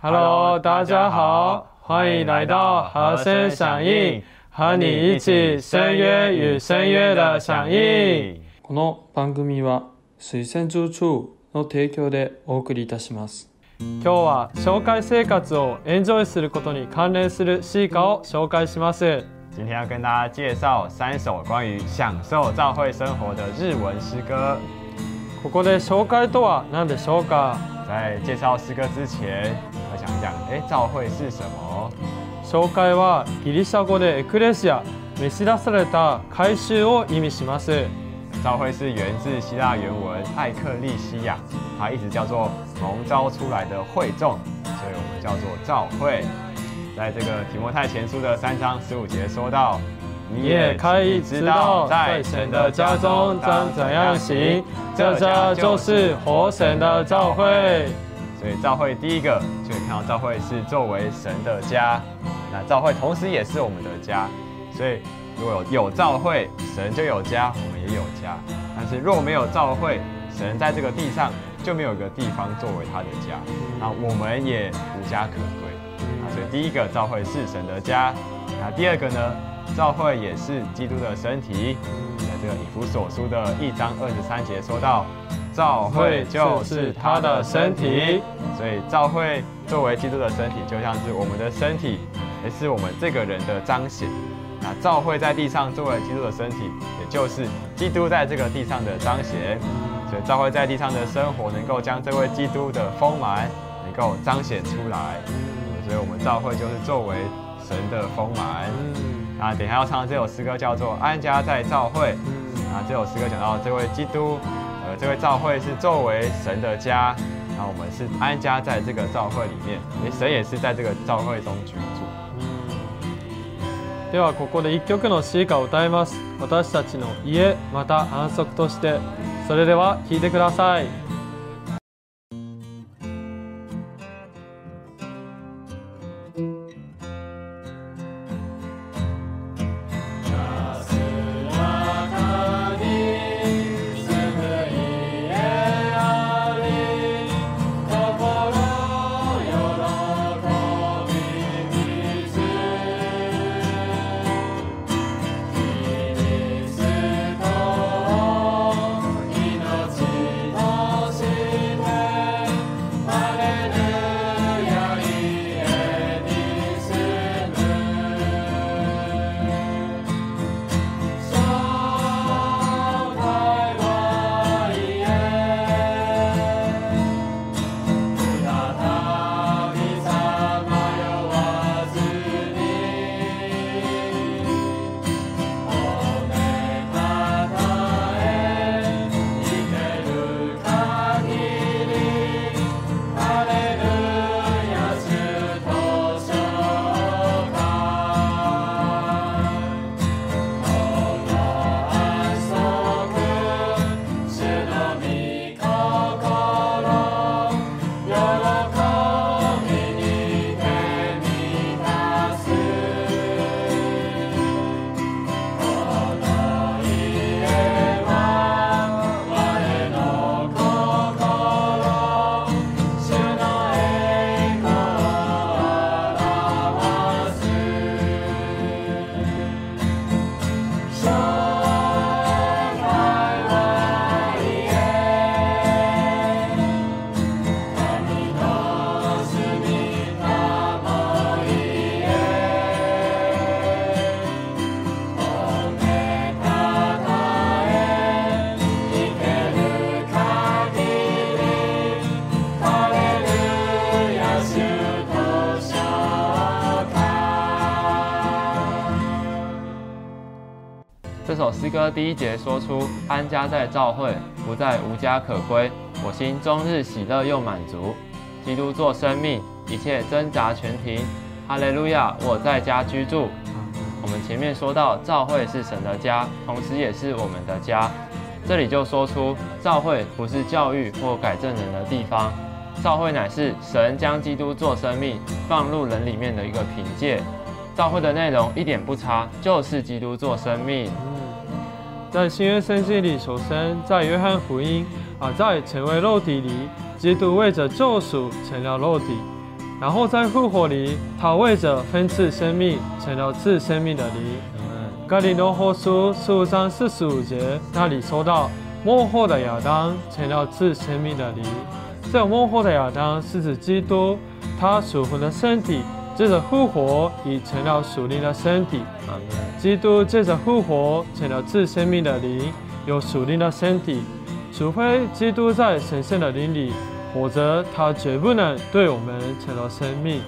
Hello，大家好，欢迎来到和声响应，和你一起声乐与声乐的响应。この番組は推薦中中の提供でお送りいたします。今日は紹介生活をエンジョイすることに関連する詩歌を紹介します。今天要跟大家介绍三首关于享受教会生活的日文诗歌。ここで紹介とは何でしょうか在介绍诗歌之前，我想讲，哎，教会是什么？紹介はギリシャ語でエクレシア、召し出された改宗を意味します。教会是源自希腊原文艾克利西亚，它一直叫做蒙召出来的会众，所以我们叫做召会。在这个提摩太前书的三章十五节说到，你也可以知道，在神的家中当怎样行，这家就是活神的召会。所以召会第一个就可以看到，召会是作为神的家，那召会同时也是我们的家。所以如果有有教会，神就有家，我们也有家。但是若没有教会，神在这个地上就没有一个地方作为他的家，那我们也无家可归。啊，所以第一个教会是神的家，那第二个呢，教会也是基督的身体。在这个以弗所书的一章二十三节说到，教会就是他的身体，所以教会作为基督的身体，就像是我们的身体，也是我们这个人的彰显。那教会在地上作为基督的身体，也就是基督在这个地上的彰显。所以教会在地上的生活，能够将这位基督的丰满能够彰显出来。所以我们教会就是作为神的丰满。那等一下要唱的这首诗歌叫做《安家在教会》。那这首诗歌讲到这位基督，呃，这位教会是作为神的家，那我们是安家在这个教会里面，诶神也是在这个教会中居住。ではここで1曲の詩歌を歌います。私たちの家また安息として。それでは聴いてください。诗歌第一节说出安家在教会，不再无家可归，我心终日喜乐又满足。基督做生命，一切挣扎全停。哈利路亚，我在家居住。我们前面说到，教会是神的家，同时也是我们的家。这里就说出，教会不是教育或改正人的地方，教会乃是神将基督做生命放入人里面的一个凭借。教会的内容一点不差，就是基督做生命。在新约圣经里所生，在约翰福音啊，在成为肉体里，基督为着救赎成了肉体，然后在复活里，他为着分赐生命成了赐生命的灵。格林诺后书十五章四十五节那里说到，末后的亚当成了赐生命的灵。这末后的亚当是指基督，他属魂的身体。借着复活，已成了属灵的身体。基督借着复活，成了自生命的灵，有属灵的身体。除非基督在神圣的灵里，否则他绝不能对我们成了生命。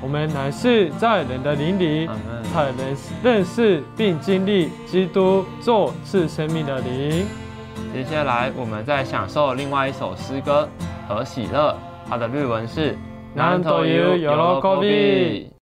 我们乃是在人的灵里，才能认识并经历基督做自生命的灵。接下来，我们再享受另外一首诗歌《和喜乐》，它的日文是。なんという喜び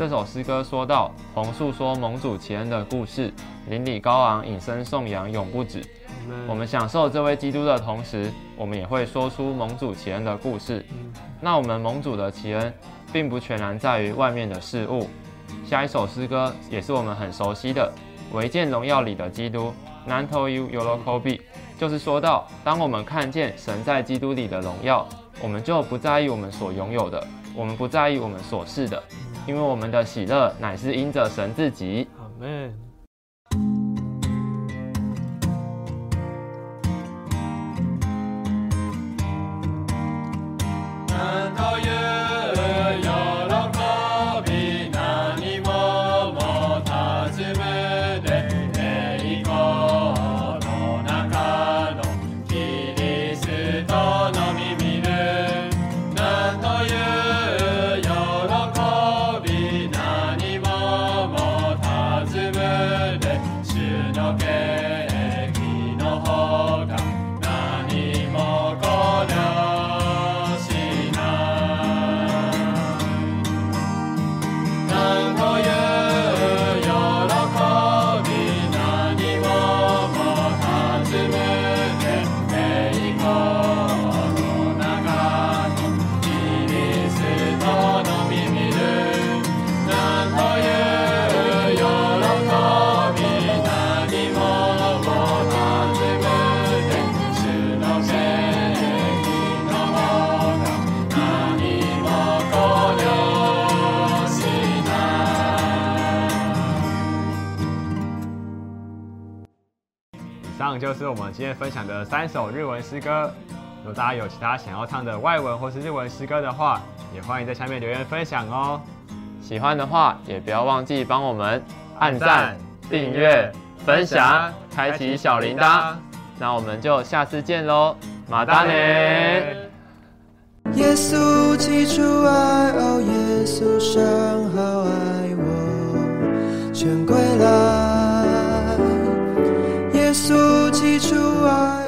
这首诗歌说到，红树说盟主奇恩的故事，邻里高昂，引声颂扬，永不止。我们享受这位基督的同时，我们也会说出盟主奇恩的故事。那我们盟主的奇恩，并不全然在于外面的事物。下一首诗歌也是我们很熟悉的《唯见荣耀里的基督》，Nanto you Yolokobi，就是说到，当我们看见神在基督里的荣耀，我们就不在意我们所拥有的，我们不在意我们所是的，因为我们的喜乐乃是因着神自己。阿门。上就是我们今天分享的三首日文诗歌。如果大家有其他想要唱的外文或是日文诗歌的话，也欢迎在下面留言分享哦。喜欢的话，也不要忘记帮我们按赞、订阅、分享、开启小铃铛。那我们就下次见喽，马达呢？耶稣基初爱哦，耶稣生好爱我，全归了。to us.